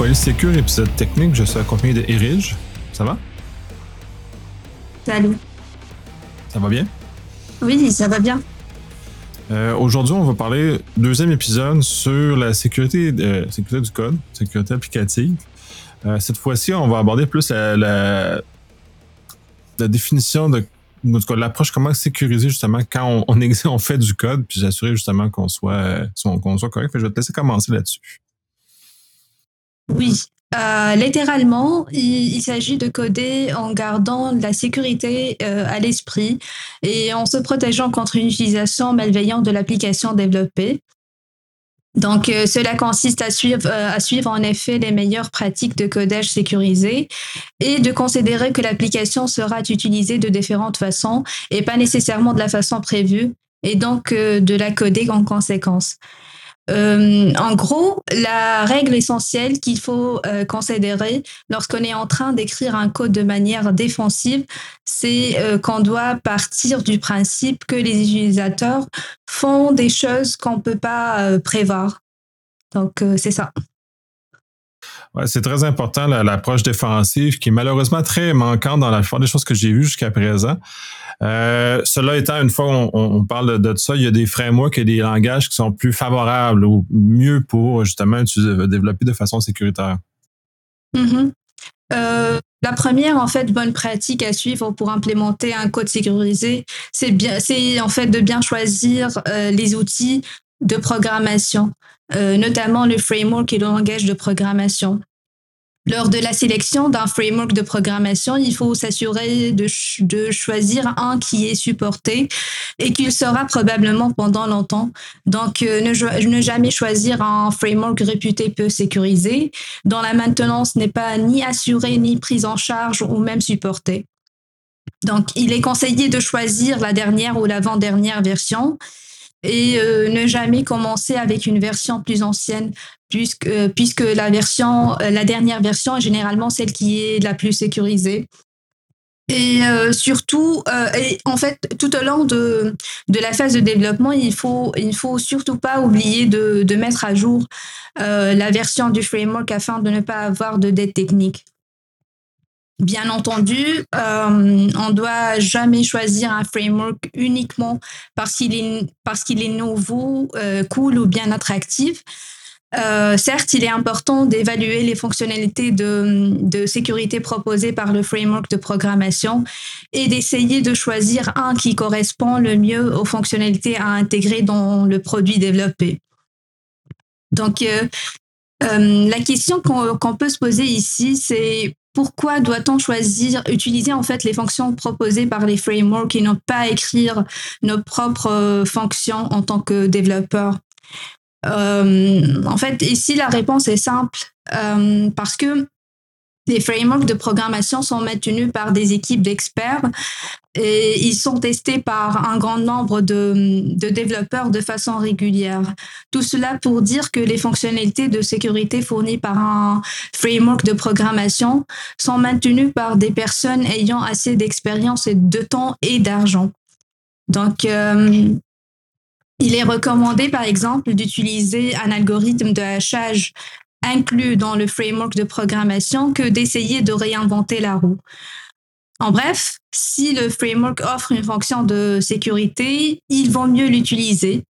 Polysecure, épisode technique. Je suis accompagné de Erige. Ça va? Salut. Ça va bien? Oui, ça va bien. Euh, Aujourd'hui, on va parler deuxième épisode sur la sécurité, euh, sécurité du code, sécurité applicative. Euh, cette fois-ci, on va aborder plus la, la, la définition de en tout cas, l'approche comment sécuriser justement quand on, on, on fait du code, puis s'assurer justement qu'on soit, qu'on soit correct. je vais te laisser commencer là-dessus. Oui. Euh, littéralement, il, s'agit de coder en gardant la sécurité euh, à l'esprit et en se protégeant contre une utilisation malveillante de l'application développée. Donc, euh, cela consiste à suivre, en effet les meilleures pratiques de codage sécurisé et de considérer que l'application sera utilisée de différentes façons et pas nécessairement de la façon prévue et donc de la coder en conséquence. Euh, en gros, la règle essentielle qu'il faut euh, considérer lorsqu'on est en train d'écrire un code de manière défensive, c'est euh, qu'on doit partir du principe que les utilisateurs font des choses qu'on ne peut pas prévoir. Donc, c'est ça. C'est très important l'approche défensive qui est malheureusement très manquante dans la plupart des choses que j'ai vues jusqu'à présent. Euh, cela étant, une fois on, on parle de, ça, il y a des frameworks et des langages qui sont plus favorables ou mieux pour justement développer de façon sécuritaire. Mm -hmm. euh, la première, en fait, bonne pratique à suivre pour implémenter un code sécurisé, c'est bien, c'est en fait de bien choisir euh, les outils de programmation, euh, notamment le framework et le langage de programmation. Lors de la sélection d'un framework de programmation, il faut s'assurer de, de, choisir un qui est supporté et qu'il sera probablement pendant longtemps. Donc, euh, ne, ne, jamais choisir un framework réputé peu sécurisé, dont la maintenance n'est pas ni assurée, ni prise en charge ou même supportée. Donc, il est conseillé de choisir la dernière ou l'avant-dernière version et euh, ne jamais commencer avec une version plus ancienne puisque, euh, puisque la version, euh, la dernière version est généralement celle qui est la plus sécurisée. Et surtout, et en fait, tout au long de, de la phase de développement, il faut, il faut surtout pas oublier de, de mettre à jour la version du framework afin de ne pas avoir de dette technique. Bien entendu, euh, on doit jamais choisir un framework uniquement parce qu'il est, parce est nouveau, euh, cool ou bien attractif. Euh, certes, il est important d'évaluer les fonctionnalités de, de, sécurité proposées par le framework de programmation et d'essayer de choisir un qui correspond le mieux aux fonctionnalités à intégrer dans le produit développé. Donc, euh, la question qu'on qu peut se poser ici, c'est pourquoi doit-on choisir, utiliser en fait les fonctions proposées par les frameworks et non pas écrire nos propres fonctions en tant que développeur euh, En fait, ici, la réponse est simple euh, parce que les frameworks de programmation sont maintenus par des équipes d'experts et ils sont testés par un grand nombre de, développeurs de façon régulière. Tout cela pour dire que les fonctionnalités de sécurité fournies par un framework de programmation sont maintenues par des personnes ayant assez d'expérience et de temps et d'argent. Donc, euh, il est recommandé, par exemple, d'utiliser un algorithme de hachage inclus dans le framework de programmation que d'essayer de réinventer la roue. En bref, si le framework offre une fonction de sécurité, il vaut mieux l'utiliser.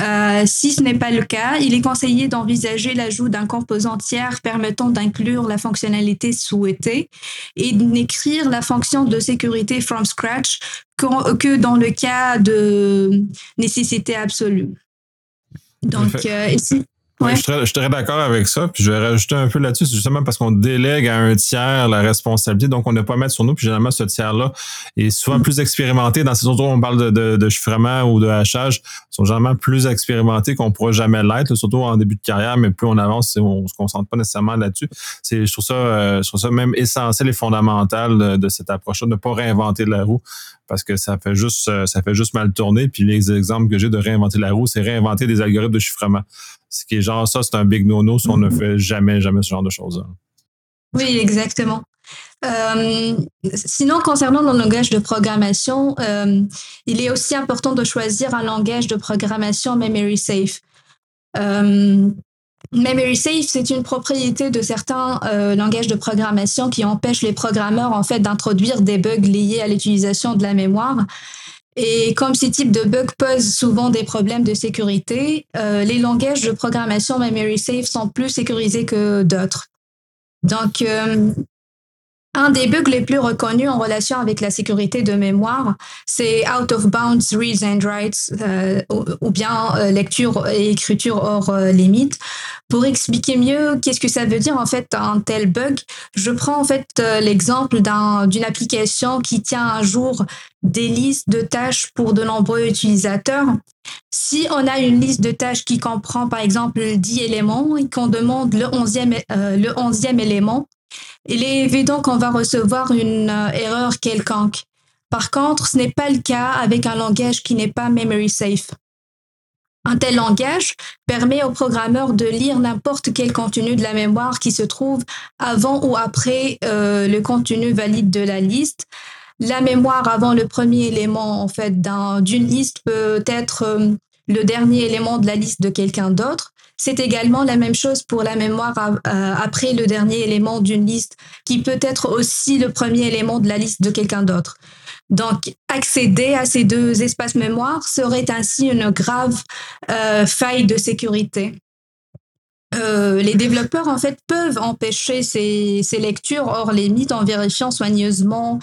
Euh, si ce n'est pas le cas, il est conseillé d'envisager l'ajout d'un composant tiers permettant d'inclure la fonctionnalité souhaitée et d'écrire la fonction de sécurité from scratch que dans le cas de nécessité absolue. Donc, euh, ici, Ouais. je serais d'accord avec ça. Puis je vais rajouter un peu là-dessus, c'est justement parce qu'on délègue à un tiers la responsabilité, donc on ne pas mettre sur nous. Puis généralement, ce tiers-là est souvent plus expérimenté. Dans ces autres, on parle de, de, de, chiffrement ou de hachage, sont généralement plus expérimentés qu'on ne pourra jamais l'être, surtout en début de carrière, mais plus on avance, on ne se concentre pas nécessairement là-dessus. C'est, je trouve ça, euh, je trouve ça même essentiel et fondamental de, de cette approche-là, de ne pas réinventer la roue parce que ça fait juste ça fait juste mal tourner. Puis les exemples que j'ai de réinventer la roue, c'est réinventer des algorithmes de chiffrement. Ce qui est genre ça, c'est un big no-no si on ne fait jamais, jamais ce genre de choses. Oui, exactement. Euh, sinon, concernant le langage de programmation, euh, il est aussi important de choisir un langage de programmation memory safe. Euh, Memory safe, c'est une propriété de certains langages de programmation qui empêchent les programmeurs en fait d'introduire des bugs liés à l'utilisation de la mémoire. Et comme ces types de bugs posent souvent des problèmes de sécurité, euh, les langages de programmation memory safe sont plus sécurisés que d'autres. Donc, euh, un des bugs les plus reconnus en relation avec la sécurité de mémoire, c'est out of bounds reads and writes euh, ou, bien euh, lecture et écriture hors euh, limite. Pour expliquer mieux qu'est-ce que ça veut dire en fait un tel bug, je prends en fait l'exemple d'une application qui tient à jour des listes de tâches pour de nombreux utilisateurs. Si on a une liste de tâches qui comprend par exemple 10 éléments et qu'on demande le 11e, le 11e élément, il est évident qu'on va recevoir une euh, erreur quelconque. Par contre, ce n'est pas le cas avec un langage qui n'est pas memory safe. Un tel langage permet au programmeur de lire n'importe quel contenu de la mémoire qui se trouve avant ou après euh, le contenu valide de la liste. La mémoire avant le premier élément en fait d'une liste peut être euh, le dernier élément de la liste de quelqu'un d'autre. C'est également la même chose pour la mémoire euh, après le dernier élément d'une liste, qui peut être aussi le premier élément de la liste de quelqu'un d'autre. Donc, accéder à ces deux espaces mémoire serait ainsi une grave euh, faille de sécurité. Euh, les développeurs en fait peuvent empêcher ces, ces lectures hors limite en vérifiant soigneusement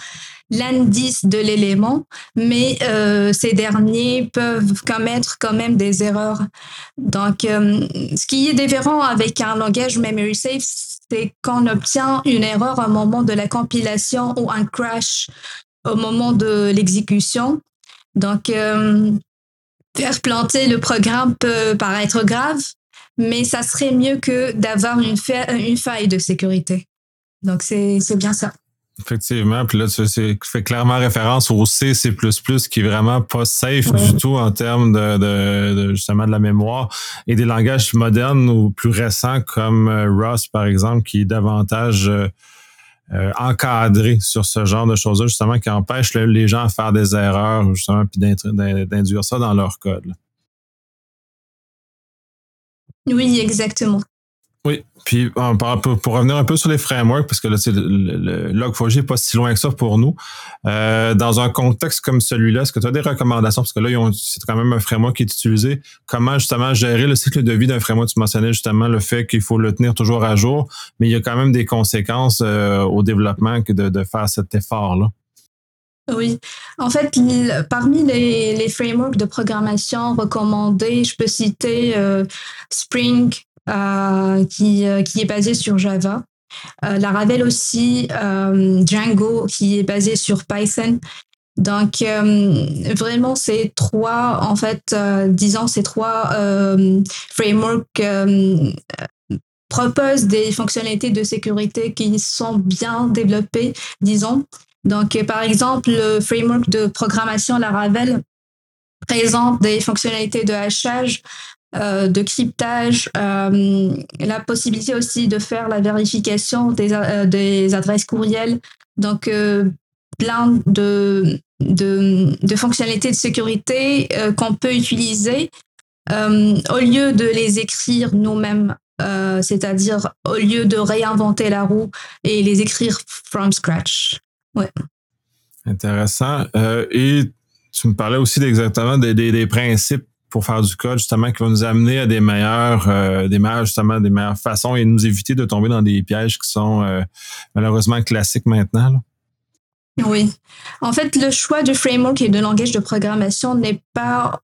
l'indice de l'élément, mais euh, ces derniers peuvent commettre quand même des erreurs. Donc, euh, ce qui est différent avec un langage memory safe, c'est qu'on obtient une erreur au moment de la compilation ou un crash au moment de l'exécution. Donc, euh, faire planter le programme peut paraître grave, mais ça serait mieux que d'avoir une, une faille de sécurité. Donc, c'est bien ça. Effectivement, puis là, tu fais clairement référence au C, C++, qui est vraiment pas safe du tout en termes de, justement de la mémoire et des langages modernes ou plus récents comme euh, Rust, par exemple, qui est davantage euh, euh, encadré sur ce genre de choses-là, justement, qui empêche les gens à faire des erreurs, justement, puis d'induire ça dans leur code. Oui, exactement. Oui, puis pour revenir un peu sur les frameworks, parce que là, le, le Log4j n'est pas si loin que ça pour nous. Euh, dans un contexte comme celui-là, est-ce que tu as des recommandations? Parce que là, c'est quand même un framework qui est utilisé. Comment justement gérer le cycle de vie d'un framework? Tu mentionnais justement le fait qu'il faut le tenir toujours à jour, mais il y a quand même des conséquences euh, au développement que de, faire cet effort-là. Oui, en fait, parmi les, frameworks de programmation recommandés, je peux citer euh, Spring, euh, qui, euh, qui est basé sur Java. Euh, la Ravel aussi, Django qui est basé sur Python. Donc vraiment ces trois en fait disons ces trois frameworks proposent des fonctionnalités de sécurité qui sont bien développées disons. Donc par exemple le framework de programmation Laravel présente des fonctionnalités de hachage euh, de cryptage, euh, la possibilité aussi de faire la vérification des, euh, des adresses courriels. Donc, plein de, de, fonctionnalités de sécurité qu'on peut utiliser au lieu de les écrire nous-mêmes. c'est-à-dire au lieu de réinventer la roue et les écrire from scratch. Ouais. Intéressant. et tu me parlais aussi exactement des, des principes pour faire du code justement qui va nous amener à des meilleurs, euh, des meilleurs justement des meilleures façons et nous éviter de tomber dans des pièges qui sont euh, malheureusement classiques maintenant. Oui. En fait, le choix de framework et de langage de programmation n'est pas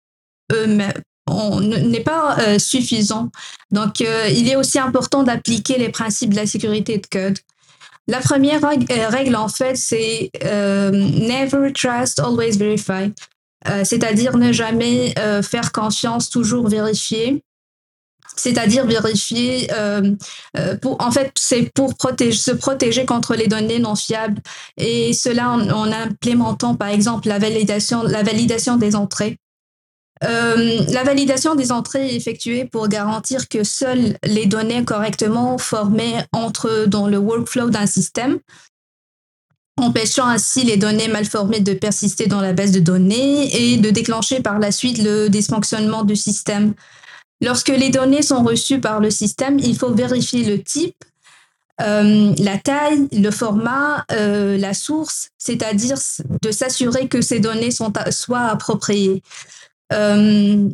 n'est pas euh, suffisant. Donc, il est aussi important d'appliquer les principes de la sécurité de code. La première règle, en fait, c'est never trust, always verify. Euh, c'est-à-dire ne jamais euh, faire confiance, toujours vérifier. C'est-à-dire vérifier, euh, pour, en fait, c'est pour se protéger contre les données non fiables. Et cela en, implémentant, par exemple, la validation, la validation des entrées. la validation des entrées est effectuée pour garantir que seules les données correctement formées entrent dans le workflow d'un système empêchant ainsi les données mal formées de persister dans la base de données et de déclencher par la suite le dysfonctionnement du système. Lorsque les données sont reçues par le système, il faut vérifier le type, euh, la taille, le format, euh, la source, c'est-à-dire de s'assurer que ces données sont, soient appropriées. Euh,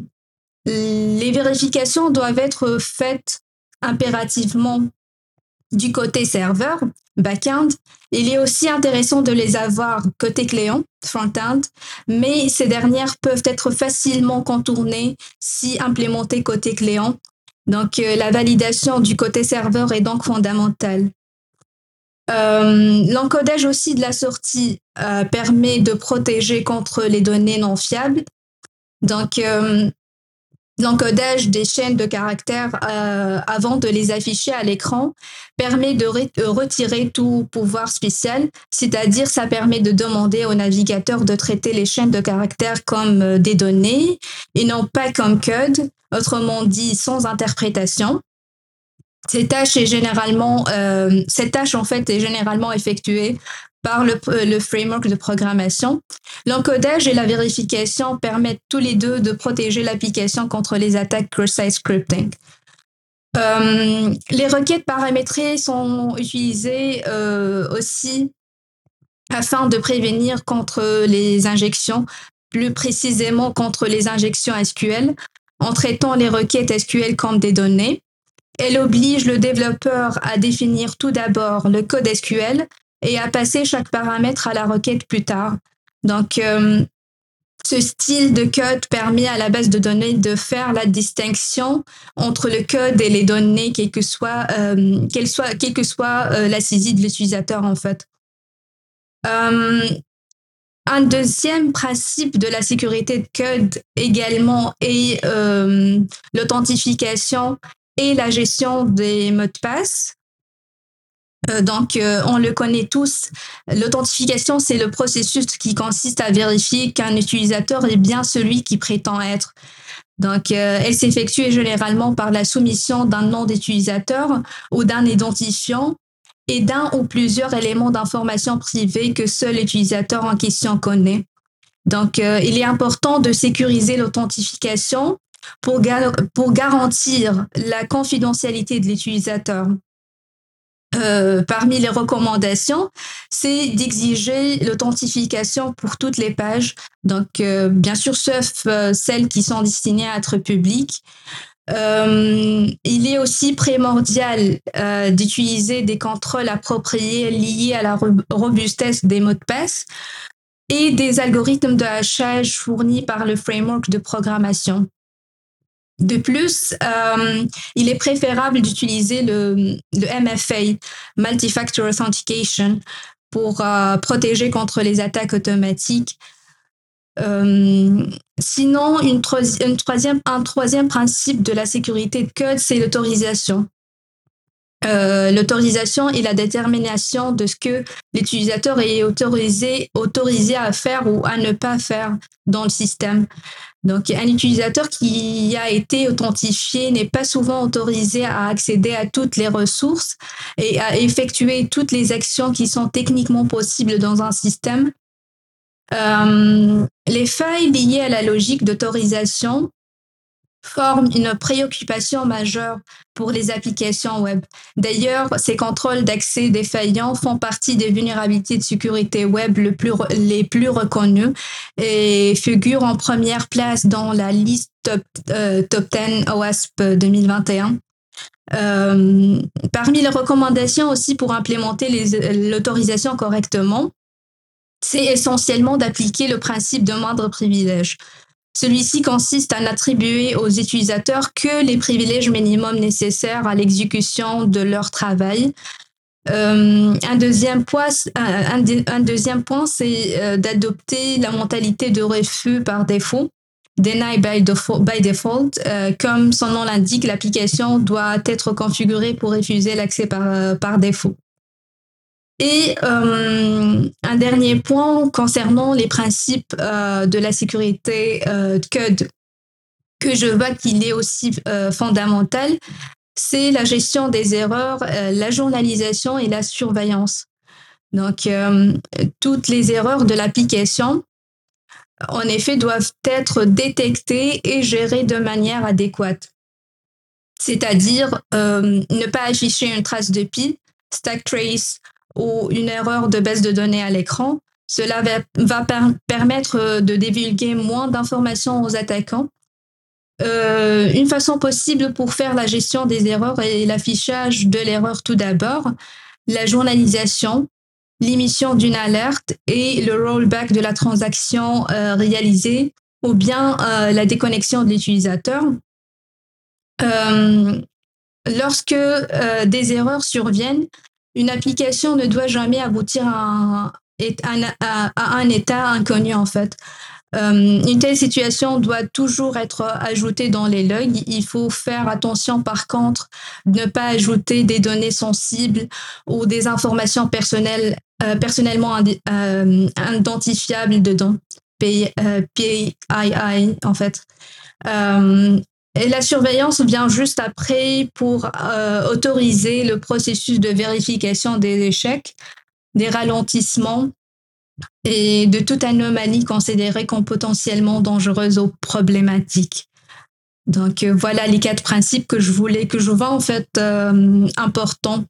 les vérifications doivent être faites impérativement du côté serveur, back-end. Il est aussi intéressant de les avoir côté client, front-end, mais ces dernières peuvent être facilement contournées si implémentées côté client. Donc, euh, la validation du côté serveur est donc fondamentale. Euh, l'encodage aussi de la sortie euh, permet de protéger contre les données non fiables. Donc, L'encodage des chaînes de caractères euh, avant de les afficher à l'écran permet de retirer tout pouvoir spécial, c'est-à-dire ça permet de demander au navigateur de traiter les chaînes de caractères comme euh, des données et non pas comme code, autrement dit sans interprétation. Cette tâche est généralement, euh, cette tâche en fait est généralement effectuée par le, le, framework de programmation. L'encodage et la vérification permettent tous les deux de protéger l'application contre les attaques cross-site scripting. Euh, les requêtes paramétrées sont utilisées euh, aussi afin de prévenir contre les injections, plus précisément contre les injections SQL, en traitant les requêtes SQL comme des données. Elle oblige le développeur à définir tout d'abord le code SQL et à passer chaque paramètre à la requête plus tard. Donc, euh, ce style de code permet à la base de données de faire la distinction entre le code et les données, quelle que soit, euh, euh, la saisie de l'utilisateur en fait. un deuxième principe de la sécurité de code également est l'authentification et la gestion des mots de passe. Euh, donc, euh, on le connaît tous. L'authentification, c'est le processus qui consiste à vérifier qu'un utilisateur est bien celui qui prétend être. Donc, euh, elle s'effectue généralement par la soumission d'un nom d'utilisateur ou d'un identifiant et d'un ou plusieurs éléments d'information privée que seul l'utilisateur en question connaît. Donc, il est important de sécuriser l'authentification pour, pour garantir la confidentialité de l'utilisateur. Euh, parmi les recommandations, c'est d'exiger l'authentification pour toutes les pages. Donc, euh, bien sûr, sauf euh, celles qui sont destinées à être publiques. il est aussi primordial d'utiliser des contrôles appropriés liés à la robustesse des mots de passe et des algorithmes de hachage fournis par le framework de programmation. De plus, euh, il est préférable d'utiliser le, MFA, Multi-Factor Authentication, pour euh, protéger contre les attaques automatiques. Euh, sinon, un troisième principe de la sécurité de code, c'est l'autorisation. L'autorisation est la détermination de ce que l'utilisateur est autorisé, autorisé à faire ou à ne pas faire dans le système. Donc, un utilisateur qui a été authentifié n'est pas souvent autorisé à accéder à toutes les ressources et à effectuer toutes les actions qui sont techniquement possibles dans un système. Euh, les failles liées à la logique d'autorisation forment une préoccupation majeure pour les applications web. D'ailleurs, ces contrôles d'accès défaillants font partie des vulnérabilités de sécurité web plus, les plus reconnues et figurent en première place dans la liste top, euh, top 10 OWASP 2021. Euh, parmi les recommandations aussi pour implémenter l'autorisation correctement, c'est essentiellement d'appliquer le principe de moindre privilège. Celui-ci consiste à n'attribuer aux utilisateurs que les privilèges minimums nécessaires à l'exécution de leur travail. Euh, un, deuxième point, c'est euh, d'adopter la mentalité de refus par défaut. Deny by default, euh, comme son nom l'indique, l'application doit être configurée pour refuser l'accès par défaut. Et euh, un dernier point concernant les principes euh, de la sécurité euh, code que je vois qu'il est aussi fondamental, c'est la gestion des erreurs, la journalisation et la surveillance. Donc, toutes les erreurs de l'application, en effet, doivent être détectées et gérées de manière adéquate. c'est-à-dire ne pas afficher une trace de pi, stack trace ou une erreur de baisse de données à l'écran. Cela va, permettre de divulguer moins d'informations aux attaquants. une façon possible pour faire la gestion des erreurs est l'affichage de l'erreur tout d'abord, la journalisation, l'émission d'une alerte et le rollback de la transaction euh, réalisée ou bien euh, la déconnexion de l'utilisateur. Euh, lorsque des erreurs surviennent, une application ne doit jamais aboutir à un état inconnu en fait. Euh, une telle situation doit toujours être ajoutée dans les logs. Il faut faire attention par contre ne pas ajouter des données sensibles ou des informations personnelles, euh, personnellement euh, identifiables dedans. PII en fait. Et la surveillance vient juste après pour autoriser le processus de vérification des échecs, des ralentissements et de toute anomalie considérée comme potentiellement dangereuse ou problématique. Donc euh, voilà les quatre principes que je voulais, que je vois en fait euh, importants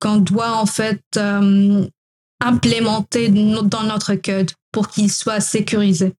qu'on doit en fait euh, implémenter dans notre code pour qu'il soit sécurisé.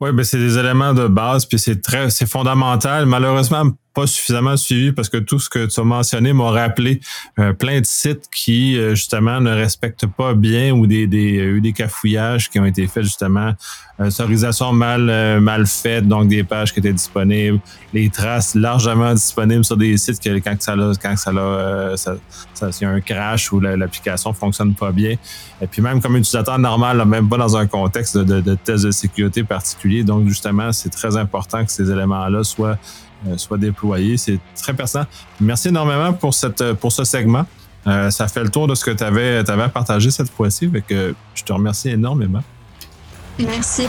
Oui, ben c'est des éléments de base, puis c'est très, c'est fondamental. Malheureusement, pas suffisamment suivi parce que tout ce que tu as mentionné m'a rappelé euh, plein de sites qui euh, justement ne respectent pas bien ou des, des eu des cafouillages qui ont été faits justement. Euh, autorisation mal mal faite donc des pages qui étaient disponibles les traces largement disponibles sur des sites que quand ça a, quand ça a ça, ça, y a un crash ou l'application fonctionne pas bien. Et puis même comme utilisateur normal même pas dans un contexte de, de test de sécurité particulier donc justement c'est très important que ces éléments là euh, soit déployé. C'est très pertinent. Merci énormément pour, cette, pour ce segment. Euh, ça fait le tour de ce que tu avais, avais partagé cette fois-ci. Je te remercie énormément. Merci.